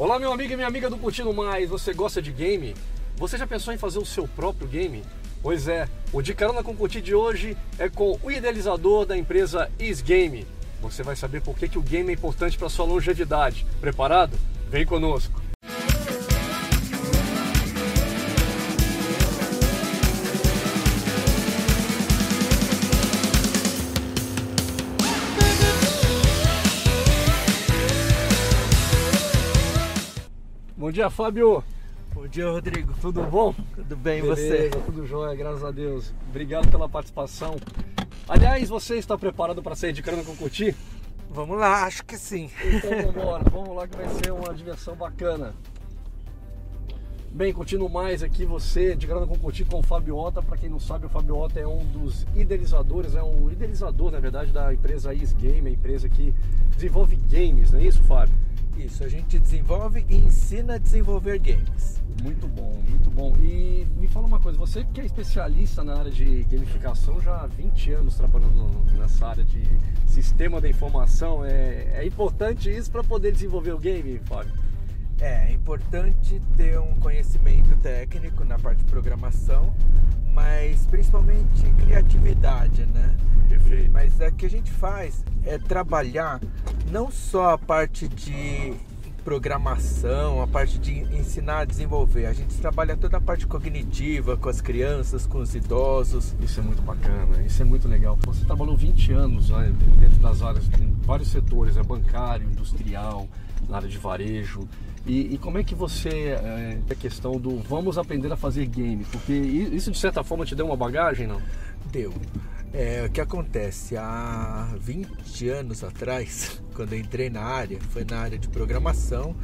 Olá, meu amigo e minha amiga do Curtindo Mais. Você gosta de game? Você já pensou em fazer o seu próprio game? Pois é, o De Carona com Curtir de hoje é com o idealizador da empresa Isgame. Você vai saber por que, que o game é importante para sua longevidade. Preparado? Vem conosco! Bom dia, Fábio. Bom dia, Rodrigo. Tudo bom? Tudo bem, Beleza, você? Tudo jóia, graças a Deus. Obrigado pela participação. Aliás, você está preparado para sair de carona com curtir? Vamos lá, acho que sim. Então vamos embora, vamos lá que vai ser uma diversão bacana. Bem, continuo mais aqui você de carona com curtir com o Fábio Ota. Para quem não sabe, o Fábio Ota é um dos idealizadores, é um idealizador, na verdade, da empresa Is Game, a empresa que desenvolve games, não é isso, Fábio? Isso, a gente desenvolve e ensina a desenvolver games. Muito bom, muito bom. E me fala uma coisa, você que é especialista na área de gamificação, já há 20 anos trabalhando nessa área de sistema da informação, é, é importante isso para poder desenvolver o game, Fábio? É, é importante ter um conhecimento técnico na parte de programação, mas principalmente criatividade, né? Perfeito. Mas o que a gente faz é trabalhar não só a parte de programação, a parte de ensinar a desenvolver. A gente trabalha toda a parte cognitiva com as crianças, com os idosos. Isso é muito bacana, isso é muito legal. Você trabalhou 20 anos né, dentro das áreas, em vários setores, é bancário, industrial, na área de varejo. E, e como é que você, é, a questão do vamos aprender a fazer game? Porque isso de certa forma te deu uma bagagem, não? Deu. É, o que acontece? Há 20 anos atrás, quando eu entrei na área, foi na área de programação,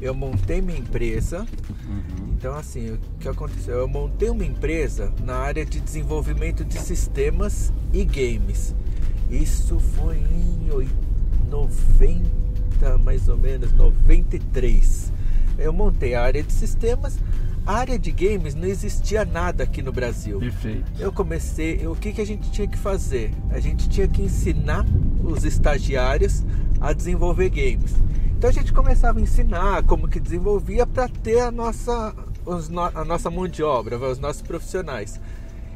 eu montei minha empresa. Uhum. Então, assim, o que aconteceu? Eu montei uma empresa na área de desenvolvimento de sistemas e games. Isso foi em 90, mais ou menos, 93. Eu montei a área de sistemas a área de games não existia nada aqui no Brasil. Perfeito. Eu comecei, o que, que a gente tinha que fazer? A gente tinha que ensinar os estagiários a desenvolver games. Então a gente começava a ensinar como que desenvolvia para ter a nossa, os, a nossa mão de obra, os nossos profissionais.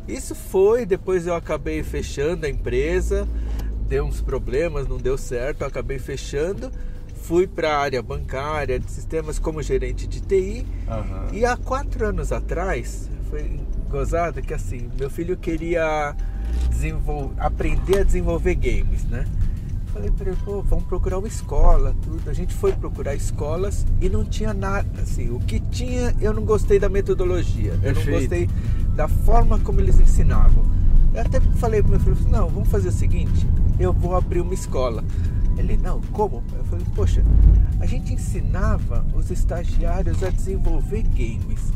Isso foi, depois eu acabei fechando a empresa, deu uns problemas, não deu certo, acabei fechando fui para a área bancária, de sistemas como gerente de TI. Uhum. E há quatro anos atrás, foi gozado que assim, meu filho queria aprender a desenvolver games, né? Falei para ele, pô, vamos procurar uma escola, tudo. A gente foi procurar escolas e não tinha nada, assim, o que tinha, eu não gostei da metodologia, eu não gostei da forma como eles ensinavam. Eu até falei para meu filho, não, vamos fazer o seguinte, eu vou abrir uma escola. Ele, não, como? Eu falei, poxa, a gente ensinava os estagiários a desenvolver games.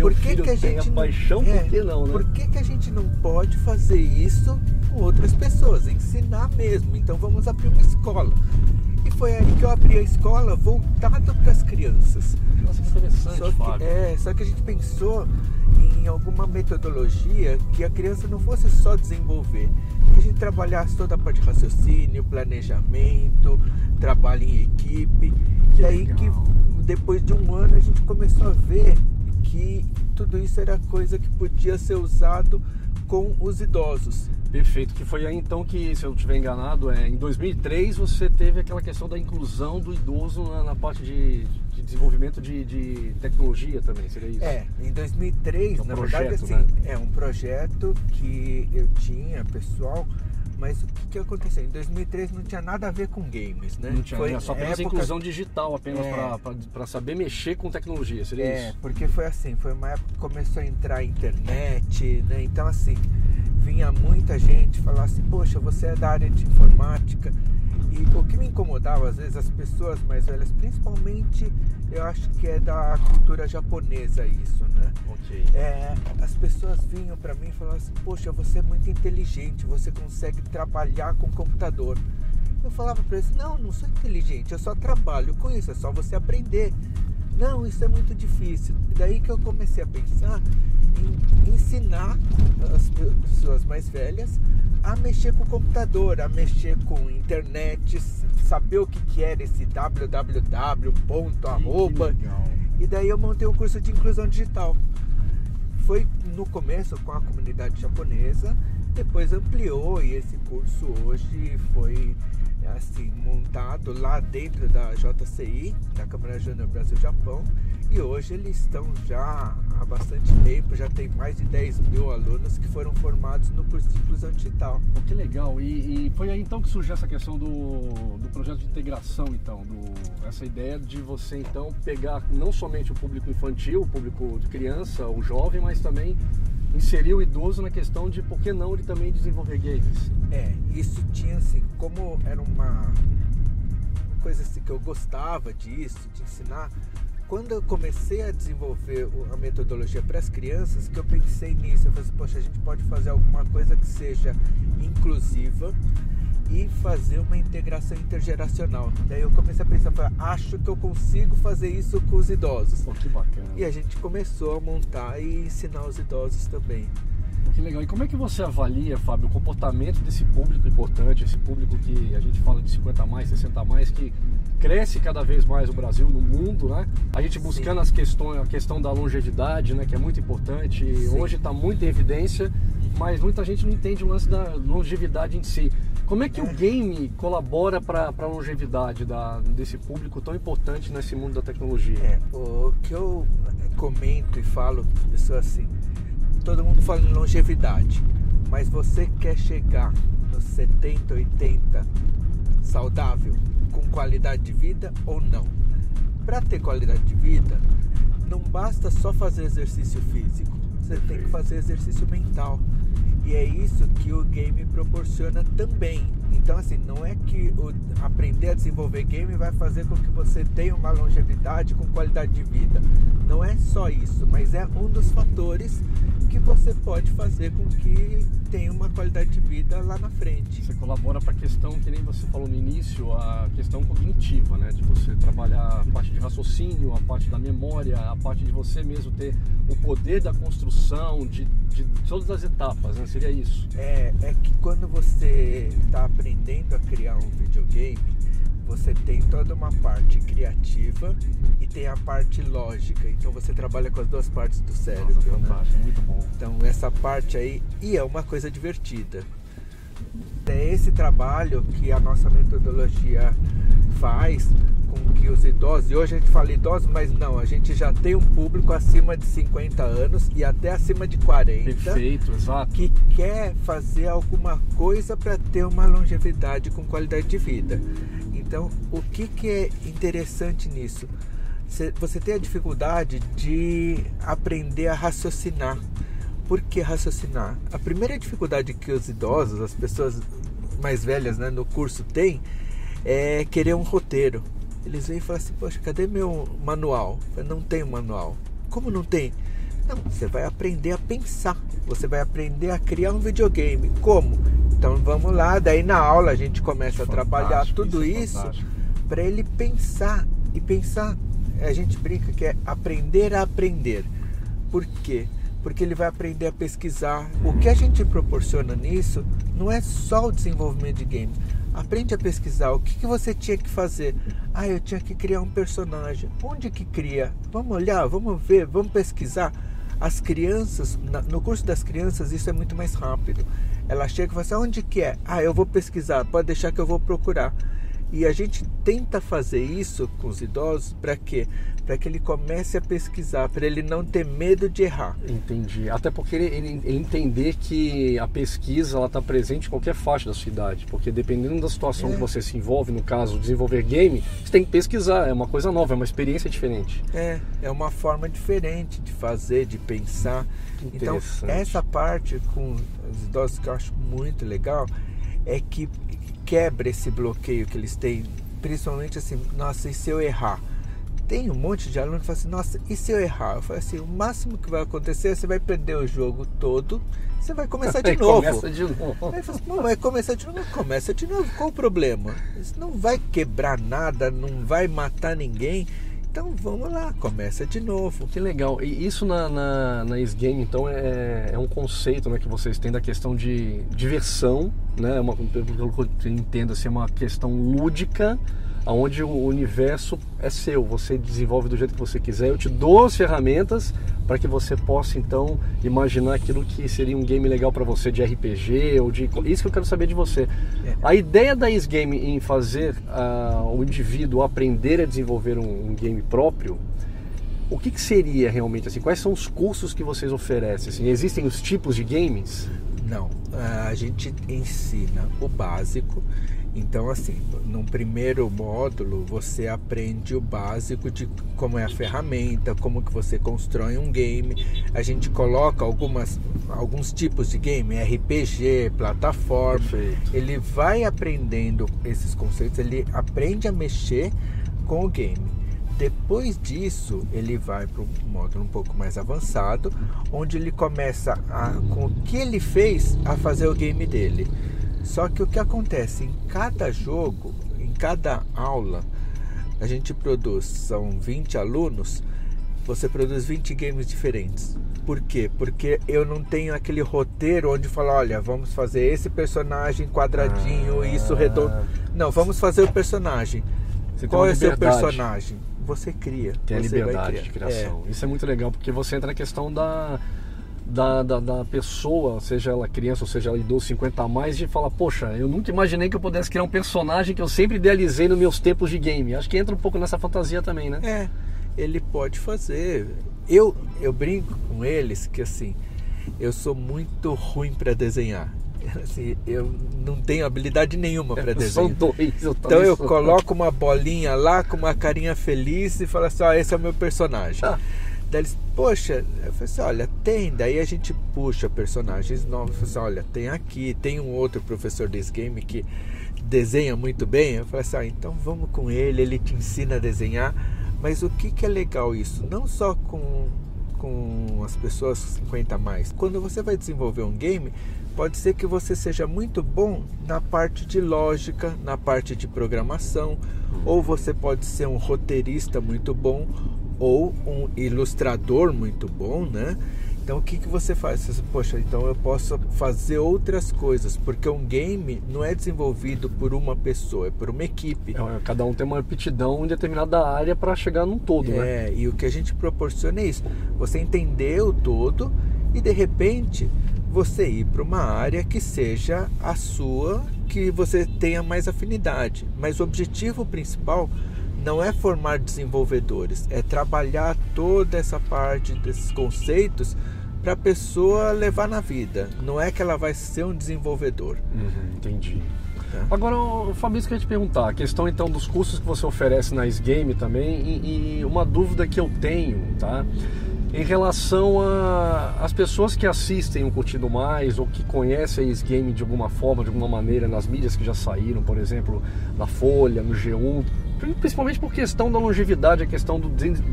por que, que a gente a paixão, não, é, por que não, né? Por que, que a gente não pode fazer isso com outras pessoas? Ensinar mesmo. Então vamos abrir uma escola. Foi aí que eu abri a escola voltada para as crianças. Nossa, que interessante, só que. É, só que a gente pensou em alguma metodologia que a criança não fosse só desenvolver, que a gente trabalhasse toda a parte de raciocínio, planejamento, trabalho em equipe. Que e aí legal. que depois de um ano a gente começou a ver que tudo isso era coisa que podia ser usado com os idosos. Perfeito, que foi aí então que, se eu estiver enganado, é, em 2003 você teve aquela questão da inclusão do idoso na, na parte de, de desenvolvimento de, de, tecnologia também, seria isso? É, em 2003, é um na projeto, verdade, assim, né? é um projeto que eu tinha, pessoal, mas o que, aconteceu? Em 2003 não tinha nada a ver com games, né? Não tinha, foi só apenas época... inclusão digital, apenas é... para saber mexer com tecnologia, seria é, isso? porque foi assim, foi uma época que começou a entrar a internet, né? Então assim, vinha muita gente falar assim, poxa, você é da área de informática. E o que me incomodava, às vezes, as pessoas mais velhas, principalmente, eu acho que é da cultura japonesa isso, né? Ok. É, as pessoas vinham para mim e falavam assim, poxa, você é muito inteligente, você consegue trabalhar com computador. Eu falava para eles, não, não sou inteligente, eu só trabalho com isso, é só você aprender. Não, isso é muito difícil. Daí que eu comecei a pensar em ensinar as pessoas mais velhas a mexer com o computador, a mexer com internet, saber o que, que era esse www. Ponto, arroba. E daí eu montei o um curso de inclusão digital. Foi no começo com a comunidade japonesa, depois ampliou e esse curso hoje foi assim montado lá dentro da JCI, da Câmara Júnior Brasil Japão, e hoje eles estão já há bastante tempo, já tem mais de 10 mil alunos que foram formados no curso de inclusão digital. Oh, que legal! E, e, foi aí então que surgiu essa questão do, do projeto de integração, então, do, essa ideia de você então pegar não somente o público infantil, o público de criança, o jovem, mas também inserir o idoso na questão de por que não ele também desenvolver games. É, isso tinha assim, como era uma coisa assim que eu gostava disso, de ensinar, quando eu comecei a desenvolver a metodologia para as crianças, que eu pensei nisso, eu falei assim, poxa, a gente pode fazer alguma coisa que seja inclusiva e fazer uma integração intergeracional. Daí eu comecei a pensar, falei, acho que eu consigo fazer isso com os idosos. Pô, que bacana. E a gente começou a montar e ensinar os idosos também. Que legal. E como é que você avalia, Fábio, o comportamento desse público importante, esse público que a gente fala de 50 a mais, 60 a mais, que cresce cada vez mais o Brasil no mundo, né? A gente buscando as questões, a questão da longevidade, né, que é muito importante. Sim. Hoje está muito em evidência, mas muita gente não entende o lance da longevidade em si. Como é que é. o game colabora para a longevidade da, desse público tão importante nesse mundo da tecnologia? É, o que eu comento e falo para as pessoas assim, todo mundo fala em longevidade, mas você quer chegar nos 70, 80 saudável, com qualidade de vida ou não? Para ter qualidade de vida, não basta só fazer exercício físico, você tem que fazer exercício mental. E é isso que o game proporciona também. Então, assim, não é que o, aprender a desenvolver game vai fazer com que você tenha uma longevidade com qualidade de vida. Não é só isso, mas é um dos fatores que você pode fazer com que tenha uma qualidade de vida lá na frente. Você colabora para a questão, que nem você falou no início, a questão cognitiva, né? De você trabalhar a parte de raciocínio, a parte da memória, a parte de você mesmo ter o poder da construção, de, de todas as etapas, né? Seria isso? É, é que quando você está aprendendo a criar um videogame, você tem toda uma parte criativa e tem a parte lógica. Então você trabalha com as duas partes do cérebro. Nossa, né? fantástico, muito bom. Então essa parte aí e é uma coisa divertida. É esse trabalho que a nossa metodologia faz com que os idosos, e hoje a gente fala idosos, mas não, a gente já tem um público acima de 50 anos e até acima de 40. Perfeito, exato. Que quer fazer alguma coisa para ter uma longevidade com qualidade de vida. Então, o que, que é interessante nisso? Você tem a dificuldade de aprender a raciocinar. Por que raciocinar? A primeira dificuldade que os idosos, as pessoas mais velhas né, no curso têm é querer um roteiro. Eles vêm e falam assim: Poxa, cadê meu manual? Eu não tenho manual. Como não tem? Não, você vai aprender a pensar. Você vai aprender a criar um videogame. Como? Então vamos lá, daí na aula a gente começa a trabalhar tudo isso, isso para ele pensar e pensar. A gente brinca que é aprender a aprender. Por quê? Porque ele vai aprender a pesquisar. O que a gente proporciona nisso não é só o desenvolvimento de games. Aprende a pesquisar o que, que você tinha que fazer. Ah, eu tinha que criar um personagem. Onde que cria? Vamos olhar, vamos ver, vamos pesquisar. As crianças, no curso das crianças, isso é muito mais rápido. Ela chega e fala assim: onde que é? Ah, eu vou pesquisar, pode deixar que eu vou procurar. E a gente tenta fazer isso com os idosos para quê? Para que ele comece a pesquisar, para ele não ter medo de errar. Entendi. Até porque ele, ele, ele entender que a pesquisa ela está presente em qualquer faixa da sua idade. Porque dependendo da situação é. que você se envolve, no caso, desenvolver game, você tem que pesquisar. É uma coisa nova, é uma experiência diferente. É, é uma forma diferente de fazer, de pensar. Então, essa parte com os idosos que eu acho muito legal é que quebra esse bloqueio que eles têm, principalmente assim, nossa, e se eu errar? Tem um monte de aluno que fala assim, nossa, e se eu errar? Eu falo assim, o máximo que vai acontecer é você vai perder o jogo todo, você vai começar de novo. Começa de novo. Aí fala assim, vai começar de novo, começa de novo, qual o problema? Isso não vai quebrar nada, não vai matar ninguém. Então vamos lá, começa de novo. Que legal. E isso na, na, na Game, então, é, é um conceito né, que vocês têm da questão de diversão, né? Uma, pelo que eu entendo, assim, é uma questão lúdica onde o universo é seu, você desenvolve do jeito que você quiser. Eu te dou as ferramentas para que você possa então imaginar aquilo que seria um game legal para você de RPG ou de isso que eu quero saber de você. É. A ideia da Is Game em fazer uh, o indivíduo aprender a desenvolver um, um game próprio, o que, que, seria realmente assim? Quais são os cursos que vocês oferecem? Assim, existem os tipos de games? Não, a gente ensina o básico então, assim, num primeiro módulo você aprende o básico de como é a ferramenta, como que você constrói um game. A gente coloca algumas, alguns tipos de game, RPG, plataforma. Perfeito. Ele vai aprendendo esses conceitos, ele aprende a mexer com o game. Depois disso, ele vai para um módulo um pouco mais avançado, onde ele começa a, com o que ele fez a fazer o game dele. Só que o que acontece em cada jogo, em cada aula, a gente produz, são 20 alunos, você produz 20 games diferentes. Por quê? Porque eu não tenho aquele roteiro onde fala, olha, vamos fazer esse personagem quadradinho, ah, isso redondo. Não, vamos fazer o personagem. Qual é o seu personagem? Você cria. Tem a liberdade de criação. É. Isso é muito legal, porque você entra na questão da da, da, da, pessoa, seja ela criança ou seja ela idoso 50 a mais, de falar, poxa, eu nunca imaginei que eu pudesse criar um personagem que eu sempre idealizei nos meus tempos de game. Acho que entra um pouco nessa fantasia também, né? É, ele pode fazer. Eu, eu brinco com eles que assim, eu sou muito ruim para desenhar. Assim, eu não tenho habilidade nenhuma para desenhar. Dois, eu então eu coloco uma bolinha lá com uma carinha feliz e falo assim, ó, esse é o meu personagem. Ah. Daí eles, poxa, eu falei assim, olha, tem. Daí a gente puxa personagens novos. Eu falei assim, olha, tem aqui, tem um outro professor desse game que desenha muito bem. Eu falei assim, ah, então vamos com ele, ele te ensina a desenhar. Mas o que, que é legal isso? Não só com, com as pessoas 50 a mais. Quando você vai desenvolver um game, pode ser que você seja muito bom na parte de lógica, na parte de programação, ou você pode ser um roteirista muito bom, ou um ilustrador muito bom, né? Então o que, que você faz? Você, Poxa, então eu posso fazer outras coisas, porque um game não é desenvolvido por uma pessoa, é por uma equipe. É, cada um tem uma aptidão em determinada área para chegar num todo, é, né? É, e o que a gente proporciona é isso. Você entender o todo e de repente você ir para uma área que seja a sua, que você tenha mais afinidade. Mas o objetivo principal não é formar desenvolvedores, é trabalhar toda essa parte desses conceitos para a pessoa levar na vida. Não é que ela vai ser um desenvolvedor. Uhum, entendi. Tá. Agora, o Fabrício, queria te perguntar, a questão então dos cursos que você oferece na Game também, e, e, uma dúvida que eu tenho, tá? Em relação às pessoas que assistem o Curtindo Mais ou que conhecem a Game de alguma forma, de alguma maneira, nas mídias que já saíram, por exemplo, na Folha, no G1, principalmente por questão da longevidade, a questão do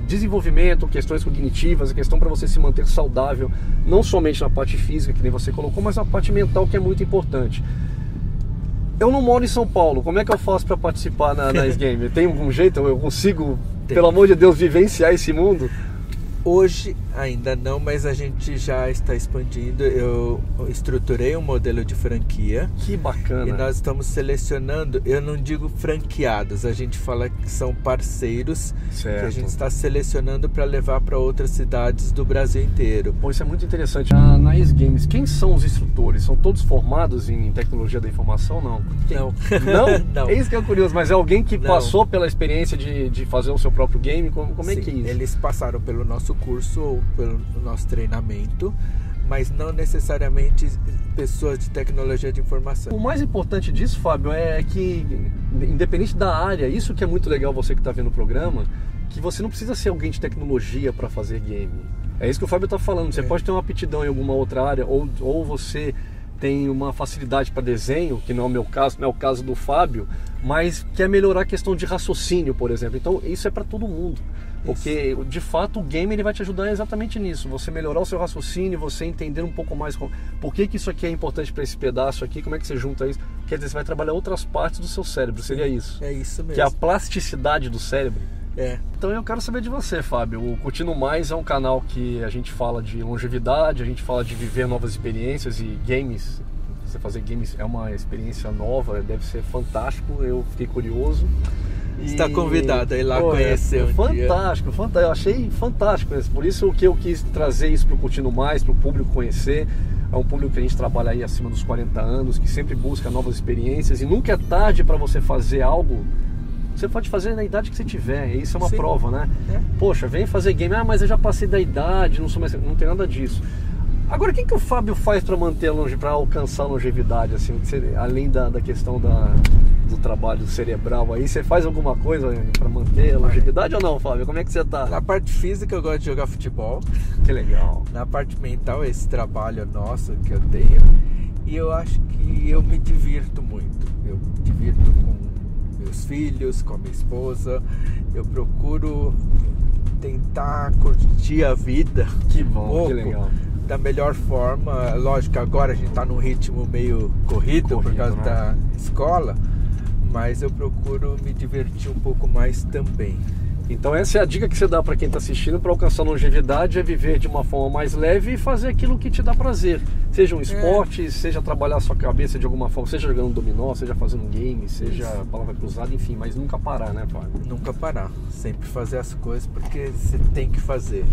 desenvolvimento, questões cognitivas, a questão para você se manter saudável, não somente na parte física, que nem você colocou, mas na parte mental, que é muito importante. Eu não moro em São Paulo, como é que eu faço para participar na, na Game? Tem algum jeito? Eu consigo, pelo amor de Deus, vivenciar esse mundo? Hoje ainda não, mas a gente já está expandindo. Eu estruturei um modelo de franquia. Que bacana. E nós estamos selecionando, eu não digo franqueados, a gente fala que são parceiros certo. que a gente está selecionando para levar para outras cidades do Brasil inteiro. Pô, isso é muito interessante. Na, na Games, quem são os instrutores? São todos formados em tecnologia da informação? Não. Quem? Não. Não? não. É isso que é curioso, mas é alguém que não. passou pela experiência de, de fazer o seu próprio game? Como, como é que é isso? Eles passaram pelo nosso curso ou pelo nosso treinamento, mas não necessariamente pessoas de tecnologia de informação. O mais importante disso, Fábio, é que, independente da área, isso que é muito legal você que está vendo o programa, que você não precisa ser alguém de tecnologia para fazer game. É isso que o Fábio está falando. Você é. pode ter uma aptidão em alguma outra área, ou, ou você tem uma facilidade para desenho, que não é o meu caso, não é o caso do Fábio, mas quer melhorar a questão de raciocínio, por exemplo. Então, isso é para todo mundo. Porque de fato o game ele vai te ajudar exatamente nisso. Você melhorar o seu raciocínio, você entender um pouco mais com... por que, que isso aqui é importante para esse pedaço aqui, como é que você junta isso. Quer dizer, você vai trabalhar outras partes do seu cérebro, seria isso. É isso mesmo. Que é a plasticidade do cérebro. É. Então eu quero saber de você, Fábio. O Curtindo Mais é um canal que a gente fala de longevidade, a gente fala de viver novas experiências e games. Você fazer games é uma experiência nova, deve ser fantástico. Eu fiquei curioso. Está convidado a ir lá Pô, é conhecer um dia. fantástico, fantástico. Eu achei fantástico. Por isso que eu quis trazer isso para o Curtindo Mais, para o público conhecer. É um público que a gente trabalha aí acima dos 40 anos, que sempre busca novas experiências e nunca é tarde para você fazer algo. Você pode fazer na idade que você tiver, e isso é uma Sim. prova, né? É. Poxa, vem fazer game, ah, mas eu já passei da idade, não sou mais. Não tem nada disso. Agora, o que, que o Fábio faz para manter longe, para alcançar a longevidade, assim, além da, da questão da, do trabalho cerebral aí, você faz alguma coisa para manter a longevidade ou não, Fábio? Como é que você tá? Na parte física eu gosto de jogar futebol. Que legal. Na parte mental, esse trabalho nosso que eu tenho. E eu acho que eu me divirto muito. Eu me divirto com meus filhos, com a minha esposa. Eu procuro tentar curtir a vida Que bom, pouco, que legal. da melhor forma. Lógico, agora a gente está num ritmo meio corrido, por Corrido, causa né? da escola, mas eu procuro me divertir um pouco mais também. Então essa é a dica que você dá para quem está assistindo para alcançar longevidade é viver de uma forma mais leve e fazer aquilo que te dá prazer. Seja um esporte, seja trabalhar a sua cabeça de alguma forma, seja jogando dominó, seja fazendo um game, seja palavra cruzada, enfim, mas nunca parar, né, Fábio? Nunca parar, sempre fazer as coisas porque você tem que fazer.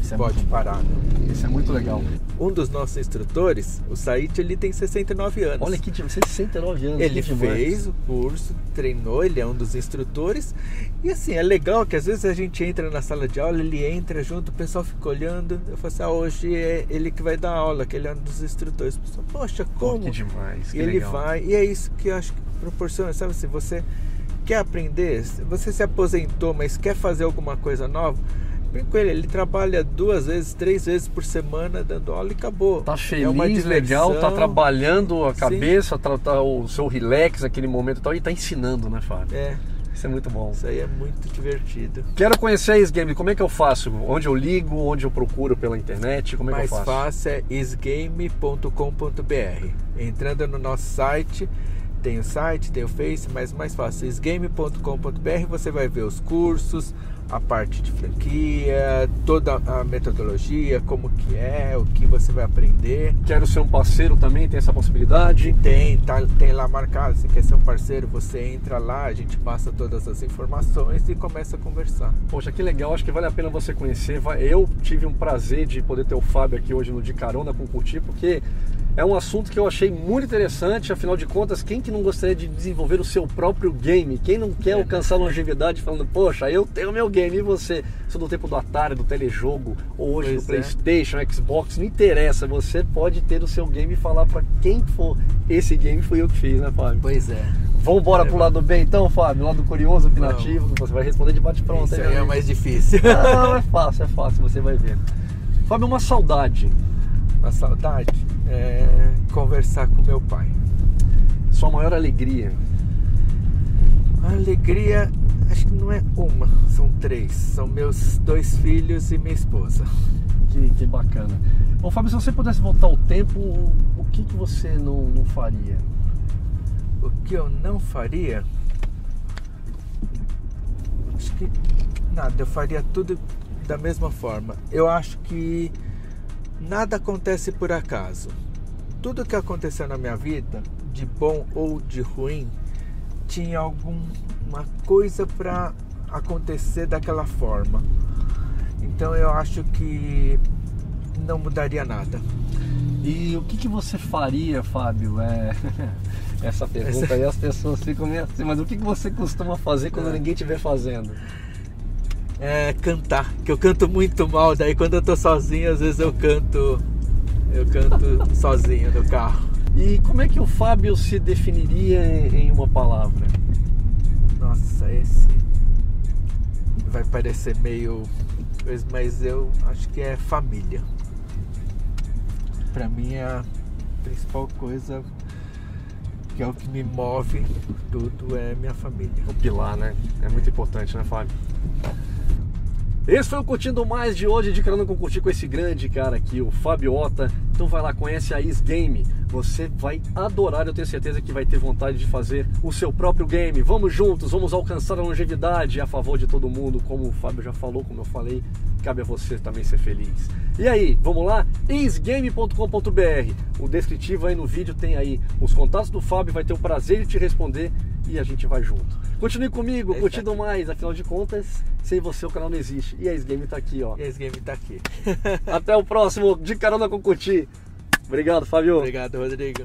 Isso é Pode bom. parar. Não. Isso é muito legal. Um dos nossos instrutores, o Said, ele tem 69 anos. Olha que tem 69 anos. Ele fez o curso, treinou, ele é um dos instrutores. E assim, é legal que às vezes a gente entra na sala de aula, ele entra junto, o pessoal fica olhando. Eu falo assim, ah, hoje é ele que vai dar aula, que ele é um dos instrutores. O pessoal, poxa, como? que demais. E que ele legal. vai, e é isso que eu acho que proporciona, sabe? Se você quer aprender, você se aposentou, mas quer fazer alguma coisa nova, brinca com ele, ele trabalha duas vezes, três vezes por semana dando aula e acabou. Tá feliz, é uma legal, tá trabalhando a cabeça, tá, tá o seu relax naquele momento e tal, e tá ensinando, né, Fábio? É, Isso é muito bom. isso aí é muito divertido. Quero conhecer a Game, como é que eu faço? Onde eu ligo, onde eu procuro pela internet, como é mais que eu faço? fácil é isgame.com.br. Entrando no nosso site, tem o site, tem o Face, mas mais fácil, isgame.com.br, você vai ver os cursos, a parte de franquia, toda a metodologia, como que é, o que você vai aprender. Quero ser um parceiro também, tem essa possibilidade? Tem, tá, tem lá marcado, se quer ser um parceiro, você entra lá, a gente passa todas as informações e começa a conversar. Poxa, que legal, acho que vale a pena você conhecer. Eu tive um prazer de poder ter o Fábio aqui hoje no De Carona com Curtir, porque é um assunto que eu achei muito interessante. Afinal de contas, quem que não gostaria de desenvolver o seu próprio game? Quem não quer É. alcançar longevidade falando, poxa, eu tenho meu game e você? Sou do tempo do Atari, do telejogo, ou hoje Pois do é. Playstation, Xbox, não interessa. Você pode ter o seu game e falar pra quem for. Esse game fui eu que fiz, né, Fábio? Pois é. Vamos embora É, pro lado bem então, Fábio? Lado curioso, opinativo, você vai responder de bate-pronto. Isso aí é mais difícil. Não, é fácil, é fácil, você vai ver. Fábio, uma saudade. Uma saudade é conversar com meu pai. Sua maior alegria. A alegria, acho que não é uma, são três. São meus dois filhos e minha esposa. Que, que bacana. Bom, Fábio, se você pudesse voltar ao tempo, o, o que, que você não, não faria? O que eu não faria? Acho que nada, eu faria tudo da mesma forma. Eu acho que nada acontece por acaso. Tudo que aconteceu na minha vida, de bom ou de ruim, tinha alguma coisa para acontecer daquela forma. Então eu acho que não mudaria nada. E o que, que você faria, Fábio? É... Essa pergunta aí as pessoas ficam meio assim, mas o que, que você costuma fazer quando É. ninguém estiver fazendo? É cantar, que eu canto muito mal, daí quando eu tô sozinho, às vezes eu canto eu canto sozinho no carro. E como é que o Fábio se definiria em, uma palavra? Nossa, esse vai parecer meio coisa, mas eu acho que é família. Pra mim é a principal coisa que é o que me move tudo é minha família. O pilar, né? É muito importante, né, Fábio? Esse foi o Curtindo Mais de hoje, de carona com curtir com esse grande cara aqui, o Fábio Ota, Então vai lá, conhece a Is Game. Você vai adorar, eu tenho certeza que vai ter vontade de fazer o seu próprio game. Vamos juntos, vamos alcançar a longevidade a favor de todo mundo, como o Fábio já falou, como eu falei, cabe a você também ser feliz. E aí, vamos lá? isgame.com.br. O descritivo aí no vídeo tem aí os contatos do Fábio, vai ter o prazer de te responder e a gente vai junto. Continue comigo, É curtindo mais, afinal de contas, sem você o canal não existe. E a Isgame tá aqui, ó. E esse game tá aqui. Até o próximo, de carona com Curti. Obrigado, Fábio. Obrigado, Rodrigo.